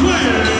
退了。